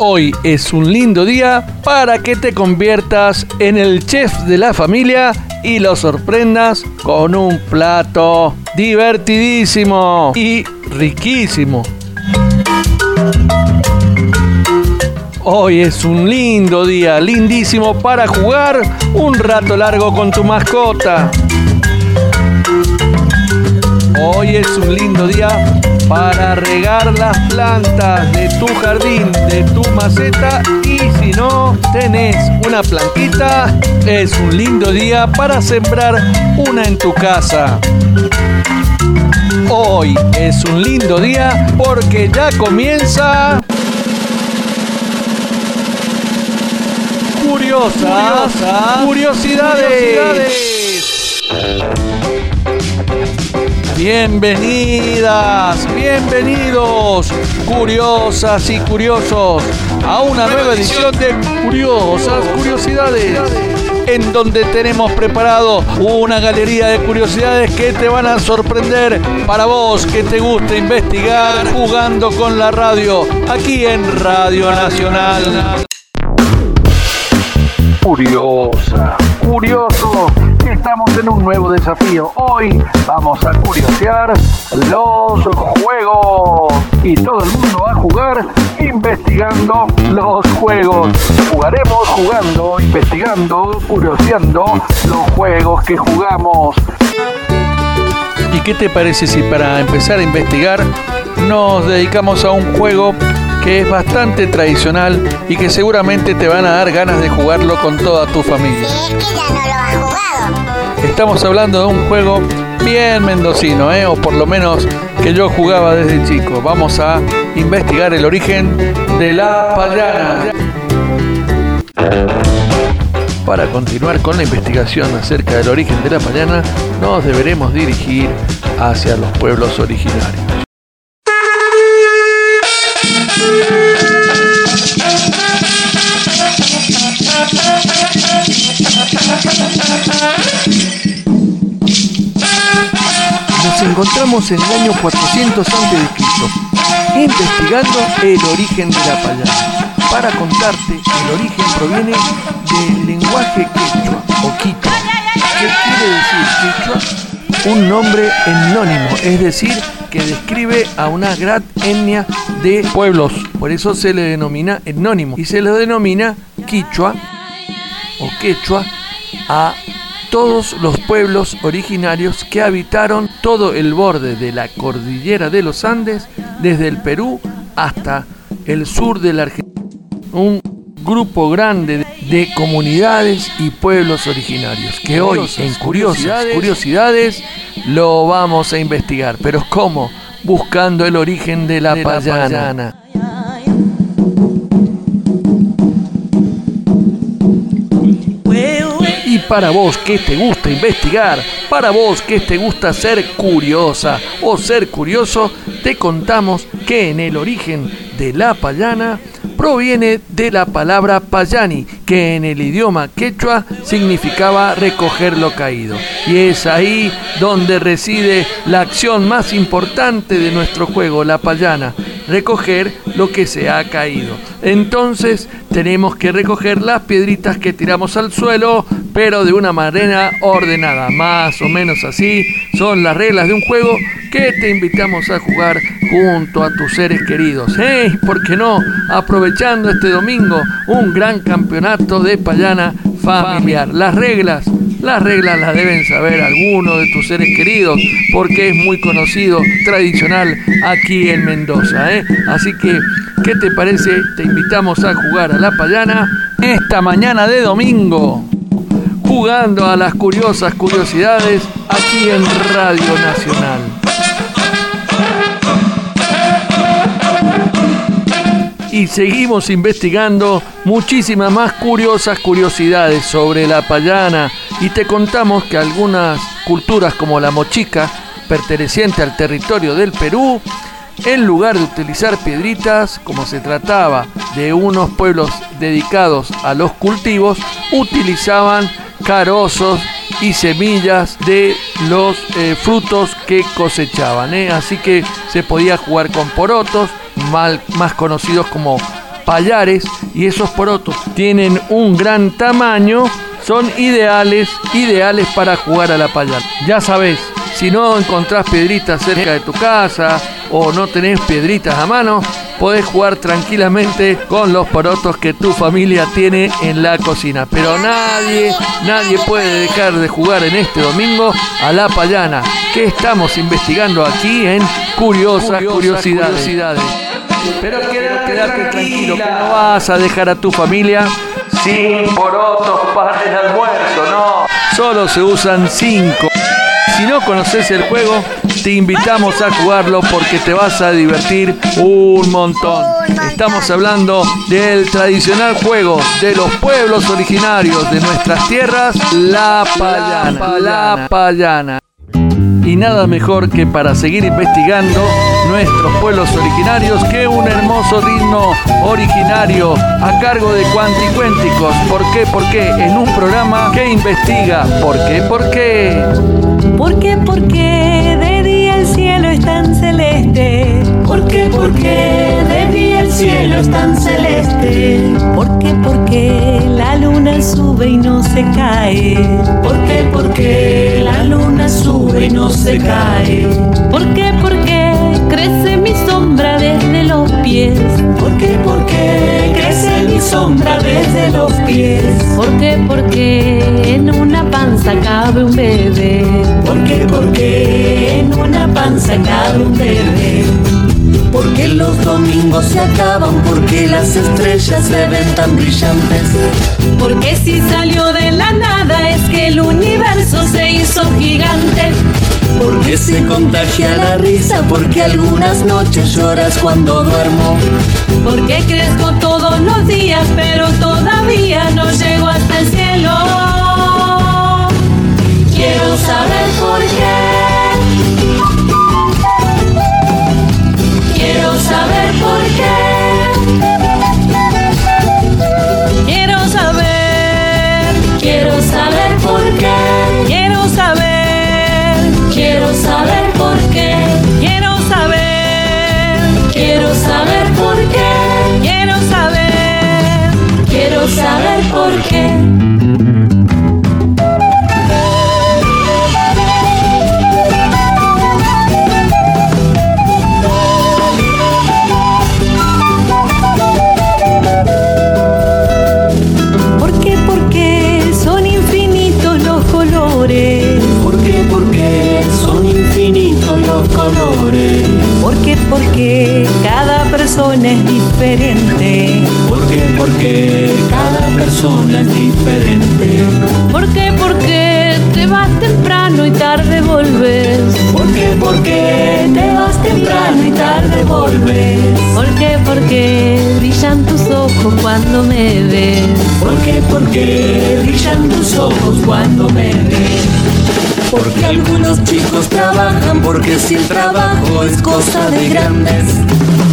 Hoy es un lindo día para que te conviertas en el chef de la familia y lo sorprendas con un plato divertidísimo y riquísimo. Hoy es un lindo día, lindísimo para jugar un rato largo con tu mascota. Hoy es un lindo día para regar las plantas de tu jardín, de tu maceta y si no tenés una plantita, es un lindo día para sembrar una en tu casa. Hoy es un lindo día porque ya comienza... Curiosas, curiosidades. Bienvenidas, bienvenidos, curiosas y curiosos, a una nueva edición de Curiosas Curiosidades, en donde tenemos preparado una galería de curiosidades que te van a sorprender para vos que te gusta investigar jugando con la radio, aquí en Radio Nacional. Curiosa, curioso estamos en un nuevo desafío. Hoy vamos a curiosear los juegos y todo el mundo va a jugar investigando los juegos. Jugaremos jugando, investigando, curioseando los juegos que jugamos. ¿Y qué te parece si para empezar a investigar nos dedicamos a un juego que es bastante tradicional y que seguramente te van a dar ganas de jugarlo con toda tu familia? Sí, es que ya no lo ha jugado. Estamos hablando de un juego bien mendocino, ¿eh? o por lo menos que yo jugaba desde chico. Vamos a investigar el origen de la payana. Para continuar con la investigación acerca del origen de la payana, nos deberemos dirigir hacia los pueblos originarios. Encontramos en el año 400 a.C., investigando el origen de la payana. Para contarte, el origen proviene del lenguaje quechua o quichua. ¿Qué quiere decir quechua? Un nombre etnónimo, es decir, que describe a una gran etnia de pueblos. Por eso se le denomina etnónimo y se le denomina quichua o quechua a todos los pueblos originarios que habitaron todo el borde de la cordillera de los Andes, desde el Perú hasta el sur de la Argentina. Un grupo grande de comunidades y pueblos originarios que hoy en Curiosas Curiosidades lo vamos a investigar. Pero ¿cómo? Buscando el origen de la payana. Y para vos que te gusta investigar, para vos que te gusta ser curiosa o ser curioso, te contamos que en el origen de la payana proviene de la palabra payani, que en el idioma quechua significaba recoger lo caído. Y es ahí donde reside la acción más importante de nuestro juego, la payana, recoger lo que se ha caído. Entonces tenemos que recoger las piedritas que tiramos al suelo, pero de una manera ordenada, más o menos así son las reglas de un juego que te invitamos a jugar junto a tus seres queridos. ¿Por qué no? Aprovechando este domingo un gran campeonato de payana familiar. Las reglas, las reglas las deben saber algunos de tus seres queridos porque es muy conocido, tradicional aquí en Mendoza. ¿eh? Así que, ¿qué te parece? Te invitamos a jugar a la payana esta mañana de domingo jugando a las curiosas curiosidades aquí en Radio Nacional. Y seguimos investigando muchísimas más curiosas curiosidades sobre la payana y te contamos que algunas culturas como la mochica, perteneciente al territorio del Perú, en lugar de utilizar piedritas, como se trataba de unos pueblos dedicados a los cultivos, utilizaban carozos y semillas de los eh, frutos que cosechaban. ¿eh? Así que se podía jugar con porotos, mal, más conocidos como payares y esos porotos tienen un gran tamaño, son ideales, ideales para jugar a la payana. Ya sabes, si no encontrás piedritas cerca de tu casa o no tenés piedritas a mano, podés jugar tranquilamente con los porotos que tu familia tiene en la cocina. Pero nadie, nadie puede dejar de jugar en este domingo a la payana, que estamos investigando aquí en Curiosas, curiosidades. Pero quédate, tranquilo, que no vas a dejar a tu familia sin porotos para el almuerzo, no. Solo se usan cinco. Si no conoces el juego, te invitamos a jugarlo porque te vas a divertir un montón. Estamos hablando del tradicional juego de los pueblos originarios de nuestras tierras, la payana. La payana. Y nada mejor que para seguir investigando nuestros pueblos originarios que un hermoso ritmo originario a cargo de Cuanticuénticos. ¿Por qué? ¿Por qué? En un programa que investiga. ¿Por qué? ¿Por qué? ¿Por qué? ¿Por qué de día el cielo es tan celeste? ¿Por qué? ¿Por qué de día el cielo es tan celeste? ¿Por qué? ¿Por qué la luna sube y no se cae? ¿Por qué? ¿Por qué la luna sube y no se cae? ¿Por qué? ¿Por qué crece mi sombra desde los pies? ¿Por qué? ¿Por qué crece mi sombra desde los pies? ¿Por qué? ¿Por qué en una un? Porque los domingos se acaban, porque las estrellas se ven tan brillantes. Porque si salió de la nada es que el universo se hizo gigante. Porque se contagia la risa, porque algunas noches lloras cuando duermo. Porque crezco todos los días, pero todavía no llego hasta el cielo. Quiero saber por qué. Saber por qué. Quiero saber, Quiero saber por qué. quiero saber, Quiero saber por qué. quiero saber, Quiero saber por qué. quiero saber. Quiero saber por qué. Persona es diferente. ¿Por qué? Porque cada persona es diferente. ¿Por qué? Porque te vas temprano y tarde volves. ¿Por qué? Porque te vas temprano y tarde volves. ¿Por qué? Porque brillan tus ojos cuando me ves. ¿Por qué? Porque brillan tus ojos cuando me ves. Porque algunos chicos trabajan, porque si el trabajo es cosa de grandes.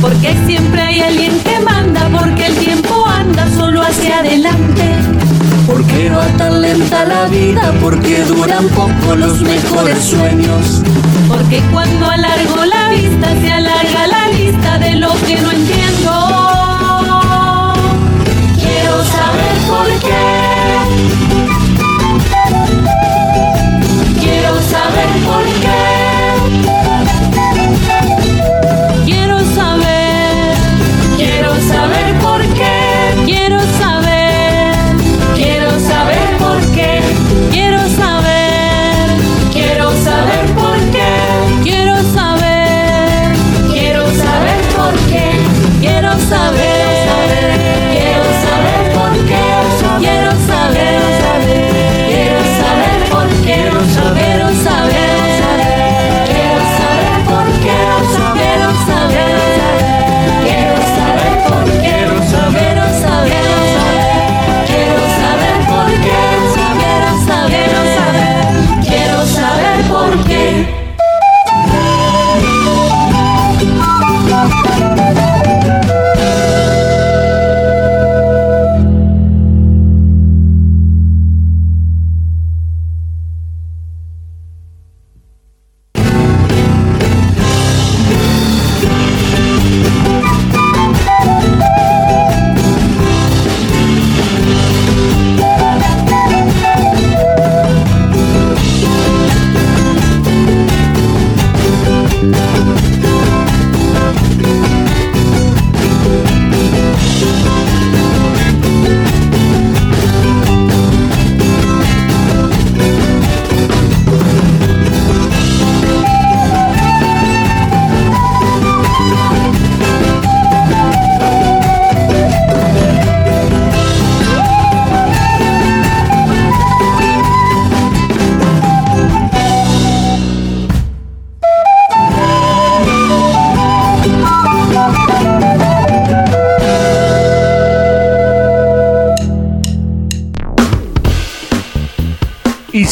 Porque siempre hay alguien que manda, porque el tiempo anda solo hacia adelante. Porque va tan lenta la vida, porque duran poco los mejores sueños. Porque cuando alargo la vista se alarga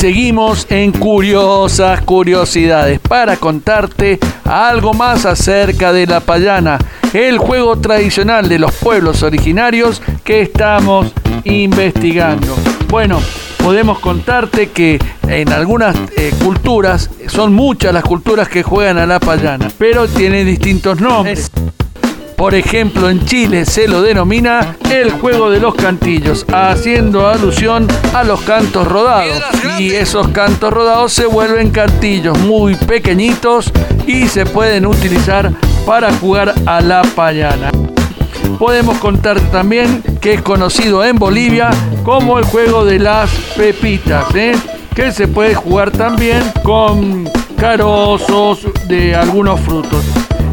seguimos en curiosas curiosidades para contarte algo más acerca de la payana, el juego tradicional de los pueblos originarios que estamos investigando. Bueno, podemos contarte que en algunas eh, culturas, son muchas las culturas que juegan a la payana, pero tienen distintos nombres. Por ejemplo, en Chile se lo denomina el juego de los cantillos, haciendo alusión a los cantos rodados. Y esos cantos rodados se vuelven cantillos muy pequeñitos y se pueden utilizar para jugar a la payana. Podemos contar también que es conocido en Bolivia como el juego de las pepitas, ¿eh? que se puede jugar también con carozos de algunos frutos.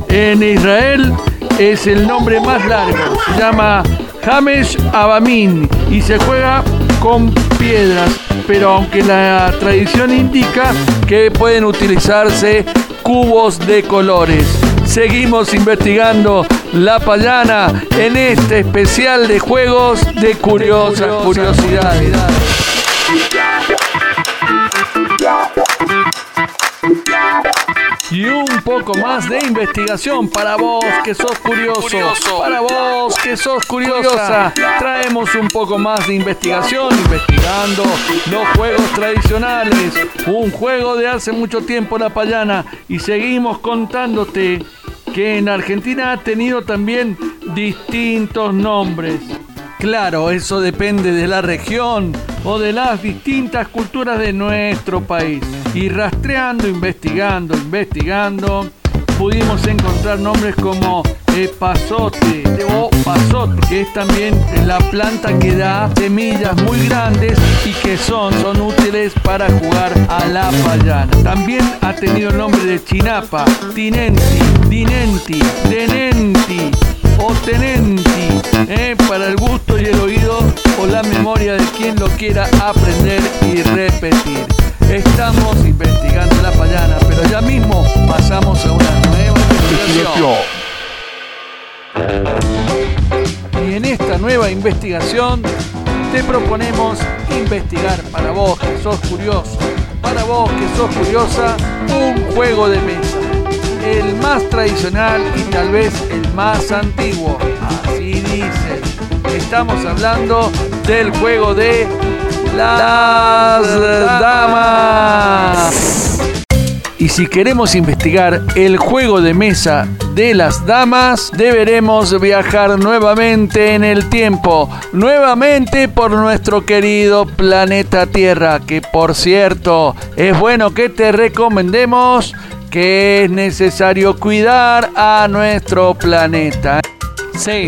En Israel es el nombre más largo, se llama James Abamin y se juega con piedras, pero aunque la tradición indica que pueden utilizarse cubos de colores. Seguimos investigando la payana en este especial de juegos de curiosas curiosidades. Y un poco más de investigación para vos que sos curioso. Para vos que sos curiosa. Traemos un poco más de investigación investigando los juegos tradicionales. Un juego de hace mucho tiempo la payana. Y seguimos contándote que en Argentina ha tenido también distintos nombres. Claro, eso depende de la región o de las distintas culturas de nuestro país. Y rastreando, investigando, investigando, pudimos encontrar nombres como pasote o pasote, que es también la planta que da semillas muy grandes y que son, son útiles para jugar a la payana. También ha tenido el nombre de chinapa, tinenti, dinenti, tenenti o tenenti, eh, para el gusto y el oído o la memoria de quien lo quiera aprender y repetir. Estamos investigando la payana, pero ya mismo pasamos a una nueva investigación. Y en esta nueva investigación te proponemos investigar para vos que sos curioso, para vos que sos curiosa, un juego de mesa el más tradicional y tal vez el más antiguo. Así dice. Estamos hablando del juego de las damas. Y si queremos investigar el juego de mesa de las damas, deberemos viajar nuevamente en el tiempo, nuevamente por nuestro querido planeta Tierra, que por cierto es bueno que te recomendemos que es necesario cuidar a nuestro planeta.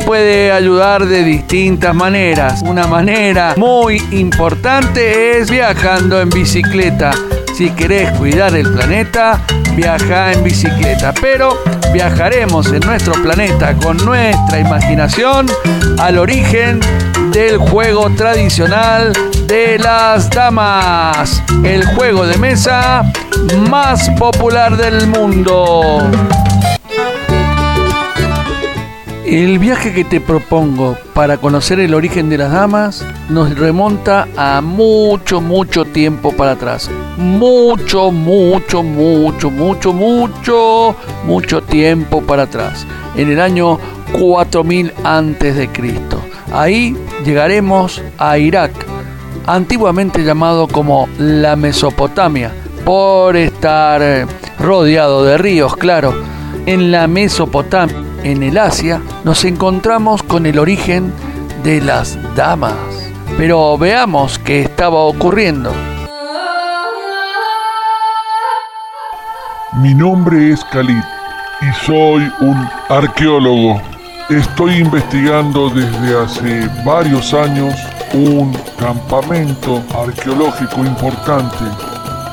Puede ayudar de distintas maneras. Una manera muy importante es viajando en bicicleta. Si querés cuidar el planeta, viaja en bicicleta. Pero viajaremos en nuestro planeta con nuestra imaginación al origen del juego tradicional de las damas, el juego de mesa más popular del mundo. El viaje que te propongo para conocer el origen de las damas nos remonta a mucho, mucho tiempo para atrás. Mucho, mucho, mucho, mucho, mucho, mucho tiempo para atrás. En el año 4000 antes de Cristo. Ahí llegaremos a Irak, antiguamente llamado como la Mesopotamia, por estar rodeado de ríos, claro. En la Mesopotamia, en el Asia, nos encontramos con el origen de las damas. Pero veamos qué estaba ocurriendo. Mi nombre es Khalid y soy un arqueólogo Estoy investigando desde hace varios años un campamento arqueológico importante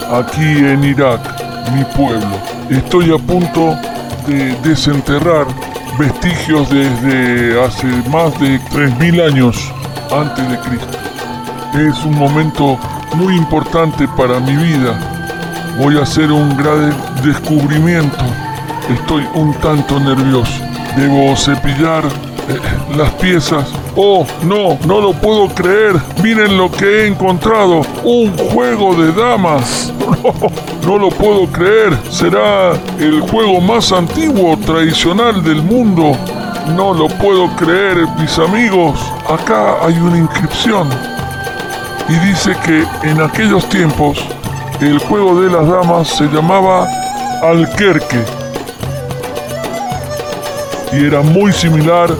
aquí en Irak, mi pueblo. Estoy a punto de desenterrar vestigios desde hace más de 3.000 años antes de Cristo. Es un momento muy importante para mi vida. Voy a hacer un gran descubrimiento. Estoy un tanto nervioso. Debo cepillar eh, las piezas. Oh, no, no lo puedo creer. Miren lo que he encontrado. Un juego de damas. No, lo puedo creer. Será el juego más antiguo, tradicional del mundo. No lo puedo creer, mis amigos. Acá hay una inscripción. Y dice que en aquellos tiempos el juego de las damas se llamaba Alquerque. Y era muy similar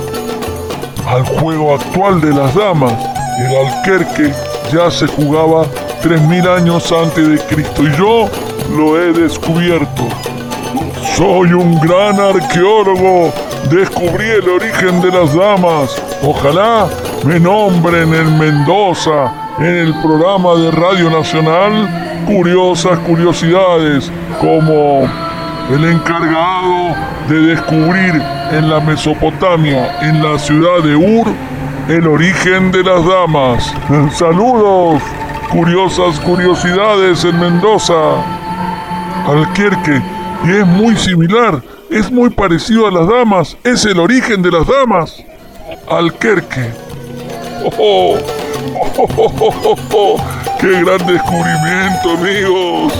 al juego actual de las damas. El Alquerque ya se jugaba 3000 años antes de Cristo y yo lo he descubierto. Soy un gran arqueólogo. Descubrí el origen de las damas. Ojalá me nombren en Mendoza en el programa de Radio Nacional Curiosas Curiosidades como el encargado de descubrir en la Mesopotamia, en la ciudad de Ur, el origen de las damas. Saludos, curiosas curiosidades en Mendoza. Alquerque, y es muy similar, es muy parecido a las damas, es el origen de las damas. Alquerque. ¡Oh! ¡Oh, oh, oh, oh! ¡Qué gran descubrimiento, amigos!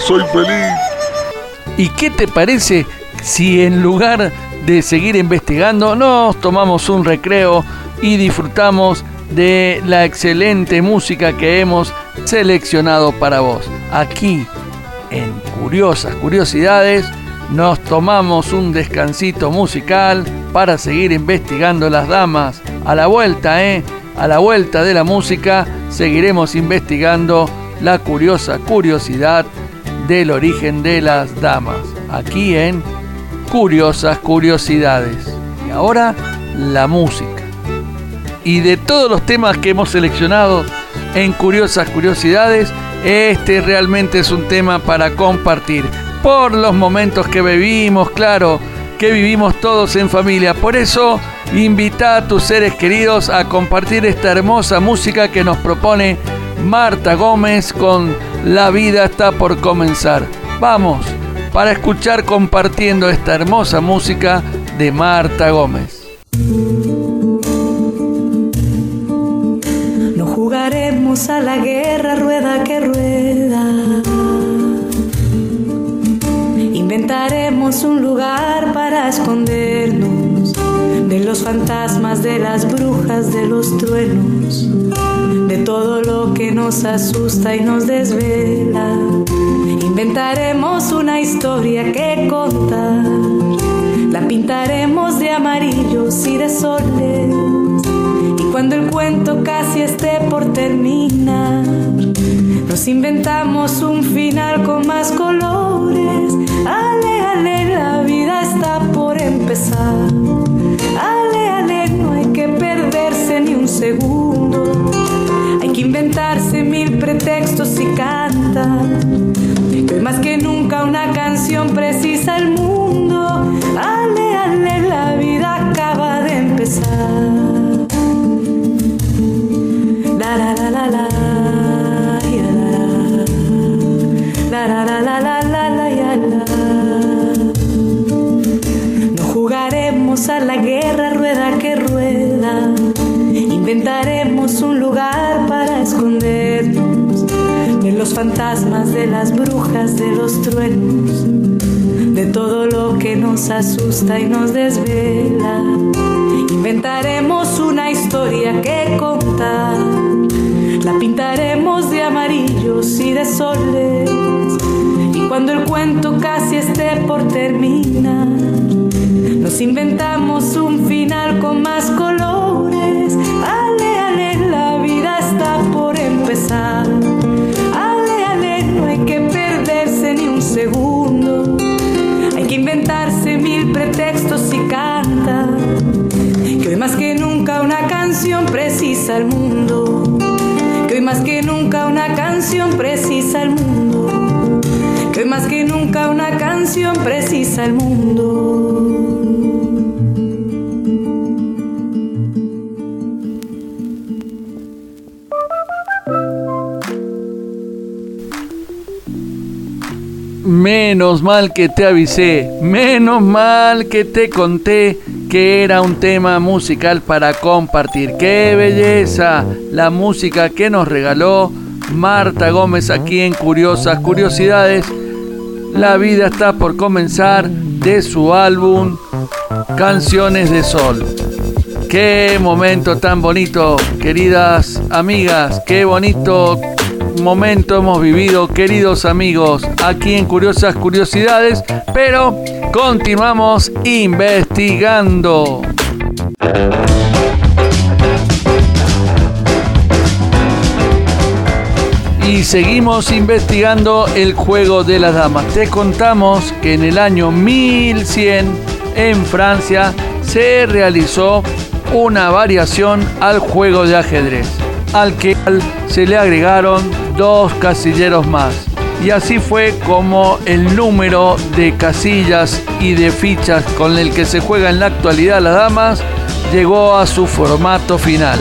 ¡Soy feliz! ¿Y qué te parece si en lugar de seguir investigando nos tomamos un recreo y disfrutamos de la excelente música que hemos seleccionado para vos? Aquí, en Curiosas Curiosidades, nos tomamos un descansito musical para seguir investigando las damas. A la vuelta, ¿eh? A la vuelta de la música seguiremos investigando la curiosa curiosidad del origen de las damas. Aquí en Curiosas Curiosidades. Y ahora la música. Y de todos los temas que hemos seleccionado en Curiosas Curiosidades, este realmente es un tema para compartir. Por los momentos que vivimos, claro, que vivimos todos en familia. Por eso, invita a tus seres queridos a compartir esta hermosa música que nos propone Marta Gómez con La vida está por comenzar. Vamos, para escuchar compartiendo esta hermosa música de Marta Gómez. No jugaremos a la guerra rueda que rueda. Inventaremos un lugar para escondernos de los fantasmas, de las brujas, de los truenos, de todo lo que nos asusta y nos desvela. Inventaremos una historia que contar, la pintaremos de amarillos y de soles. Y cuando el cuento casi esté por terminar, nos inventamos un final con más colores. Ale, los fantasmas, de las brujas, de los truenos, de todo lo que nos asusta y nos desvela. Inventaremos una historia que contar, la pintaremos de amarillos y de soles. Y cuando el cuento casi esté por terminar, nos inventamos un final con más colores. Precisa al mundo. Que hoy más que nunca una canción precisa al mundo. Que hoy más que nunca una canción precisa al mundo. Menos mal que te avisé, menos mal que te conté que era un tema musical para compartir. ¡Qué belleza! La música que nos regaló Marta Gómez aquí en Curiosas Curiosidades. La vida está por comenzar de su álbum Canciones de Sol. Qué momento tan bonito, queridas amigas, qué bonito momento hemos vivido, queridos amigos, aquí en Curiosas Curiosidades, pero continuamos investigando. Y seguimos investigando el juego de las damas. Te contamos que en el año 1100 en Francia se realizó una variación al juego de ajedrez, al que se le agregaron dos casilleros más. Y así fue como el número de casillas y de fichas con el que se juega en la actualidad las damas llegó a su formato final.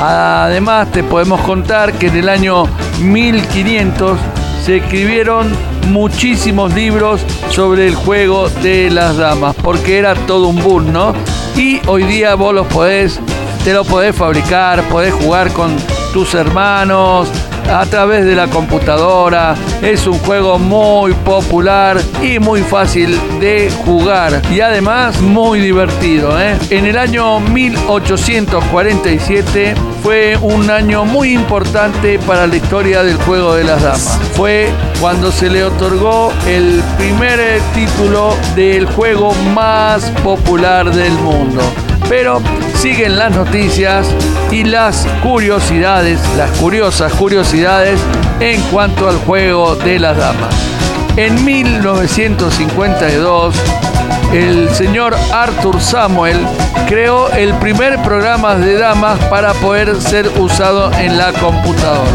Además te podemos contar que en el año 1500 se escribieron muchísimos libros sobre el juego de las damas, porque era todo un boom, ¿no? Y hoy día vos los podés, te lo podés fabricar, podés jugar con tus hermanos, a través de la computadora. Es un juego muy popular y muy fácil de jugar y además muy divertido. ¿eh? En el año 1847 fue un año muy importante para la historia del juego de las damas. Fue cuando se le otorgó el primer título del juego más popular del mundo. Pero siguen las noticias y las curiosidades, las curiosas curiosidades en cuanto al juego de las damas. En 1952, el señor Arthur Samuel creó el primer programa de damas para poder ser usado en la computadora.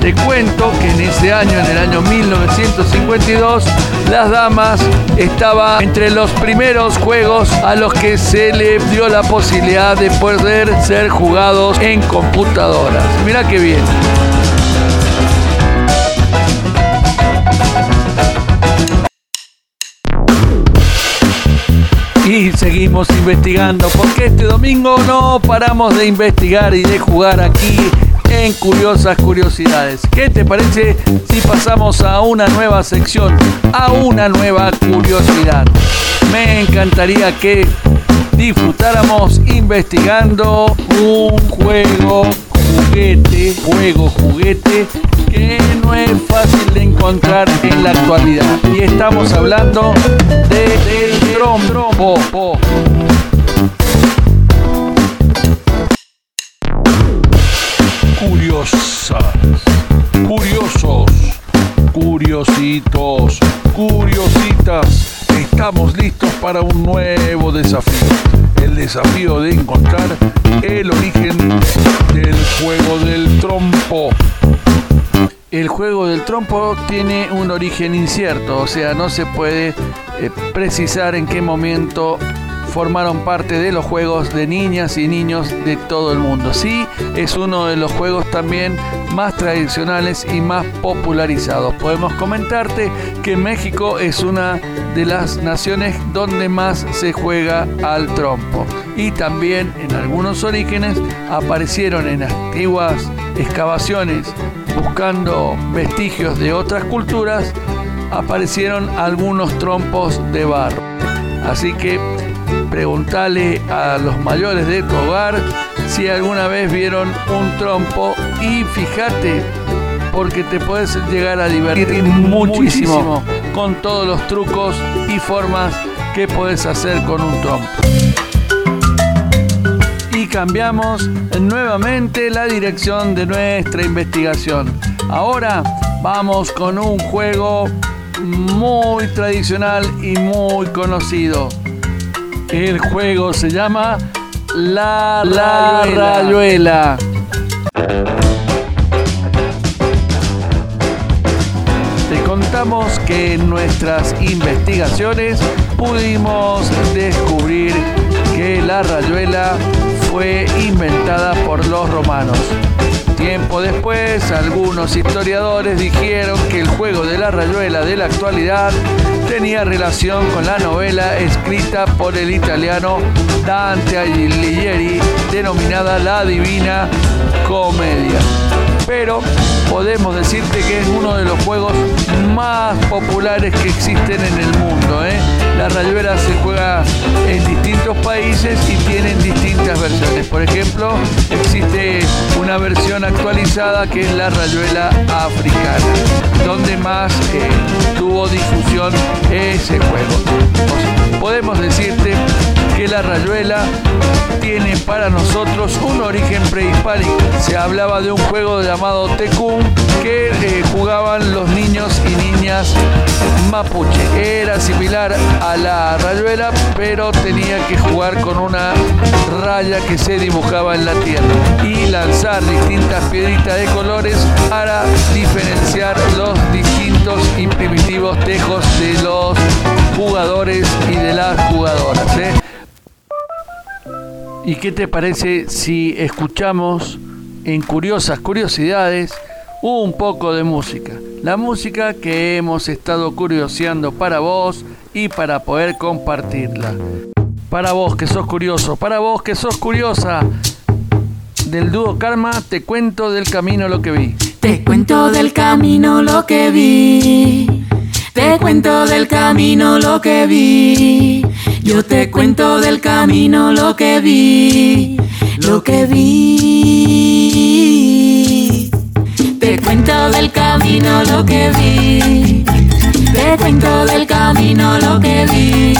Te cuento que en ese año, en el año 1952, las damas estaba entre los primeros juegos a los que se le dio la posibilidad de poder ser jugados en computadoras. Mira qué bien. Y seguimos investigando, porque este domingo no paramos de investigar y de jugar aquí en Curiosas Curiosidades. ¿Qué te parece si pasamos a una nueva sección, a una nueva curiosidad? Me encantaría que disfrutáramos investigando un juego juguete, juego juguete que no es fácil de encontrar en la actualidad. Y estamos hablando de, de trompo. Curiosas, curiosos, curiositos, curiositas. Estamos listos para un nuevo desafío. El desafío de encontrar el origen del juego del trompo. El juego del trompo tiene un origen incierto, o sea, no se puede eh, precisar en qué momento formaron parte de los juegos de niñas y niños de todo el mundo. Sí, es uno de los juegos también más tradicionales y más popularizados. Podemos comentarte que México es una de las naciones donde más se juega al trompo. Y también en algunos orígenes aparecieron en antiguas excavaciones buscando vestigios de otras culturas, aparecieron algunos trompos de barro. Así que Preguntale a los mayores de tu hogar si alguna vez vieron un trompo y fíjate porque te puedes llegar a divertir muchísimo con todos los trucos y formas que puedes hacer con un trompo. Y cambiamos nuevamente la dirección de nuestra investigación. Ahora vamos con un juego muy tradicional y muy conocido. El juego se llama La, la Rayuela. Te contamos que en nuestras investigaciones pudimos descubrir que la rayuela fue inventada por los romanos Tiempo después, algunos historiadores dijeron que el juego de la rayuela de la actualidad tenía relación con la novela escrita por el italiano Dante Alighieri denominada La Divina Comedia. Pero podemos decirte que es uno de los juegos más populares que existen en el mundo. ¿eh? La rayuela se juega en distintos países y tienen distintas versiones. Por ejemplo, existe una versión actualizada que es la rayuela africana, donde más eh, tuvo difusión ese juego. Podemos decirte que la rayuela tiene para nosotros un origen prehispánico. Se hablaba de un juego llamado Tecún que eh, jugaban los niños y niñas mapuche. Era similar a la rayuela, pero tenía que jugar con una raya que se dibujaba en la tierra y lanzar distintas piedritas de colores para diferenciar los distintos y primitivos tejos de los jugadores y de las jugadoras. ¿eh? ¿Y qué te parece si escuchamos en Curiosas Curiosidades un poco de música? La música que hemos estado curioseando para vos y para poder compartirla. Para vos que sos curioso, para vos que sos curiosa, del dúo Karma te cuento del camino lo que vi. Te cuento del camino lo que vi. Te cuento del camino lo que vi. Yo te cuento del camino lo que vi, lo que vi. Te cuento del camino lo que vi. Te cuento del camino lo que vi.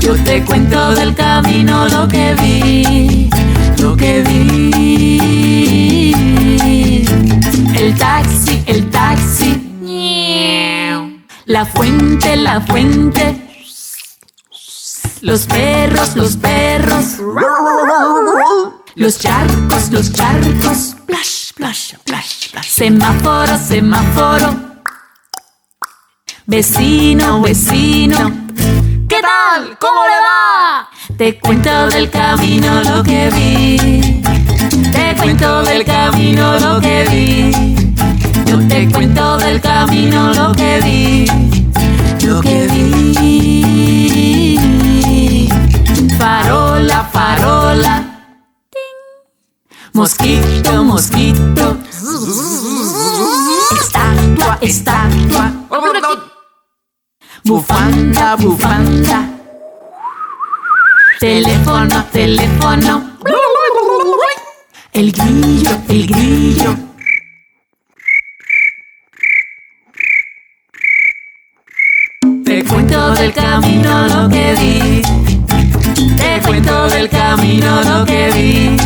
Yo te cuento del camino lo que vi, lo que vi. El taxi, el taxi. La fuente, la fuente los perros, los perros. Los charcos, los charcos. Splash, splash, splash, splash. Semáforo, semáforo. Vecino, vecino. ¿Qué tal? ¿Cómo le va? Te cuento del camino lo que vi. Te cuento del camino lo que vi. Yo te cuento del camino lo que vi. Lo que vi farola, farola. Mosquito, mosquito. Estatua, estatua. Bufanda, bufanda. Teléfono, teléfono. El grillo, el grillo. Te cuento del camino lo que vi te cuento del camino lo que vi.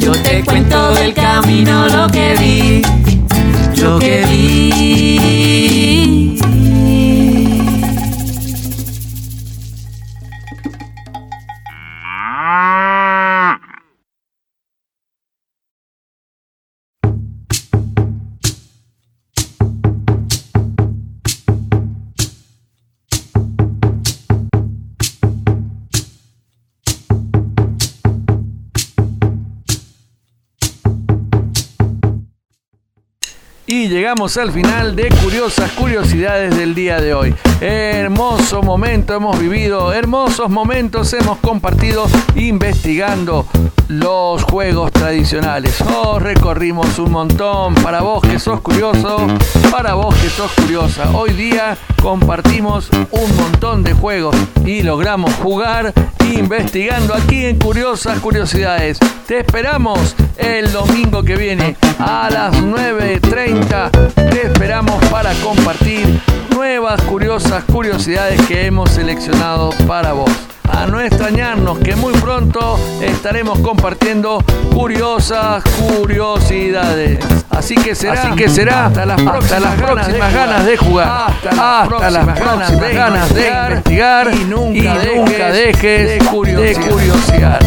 Yo te cuento del camino lo que vi. Lo que vi. Llegamos al final de Curiosas Curiosidades del día de hoy. Hermoso momento hemos vivido, hermosos momentos hemos compartido investigando los juegos tradicionales. Oh, recorrimos un montón. Para vos que sos curioso, para vos que sos curiosa. Hoy día compartimos un montón de juegos y logramos jugar investigando aquí en Curiosas Curiosidades. Te esperamos el domingo que viene a las 9.30. Te esperamos para compartir nuevas curiosas curiosidades que hemos seleccionado para vos. A no extrañarnos que muy pronto estaremos compartiendo curiosas curiosidades. Así que será, Así que será hasta las próximas, ganas, de jugar, hasta las próximas, ganas, de, investigar y nunca, dejes, de curiosear.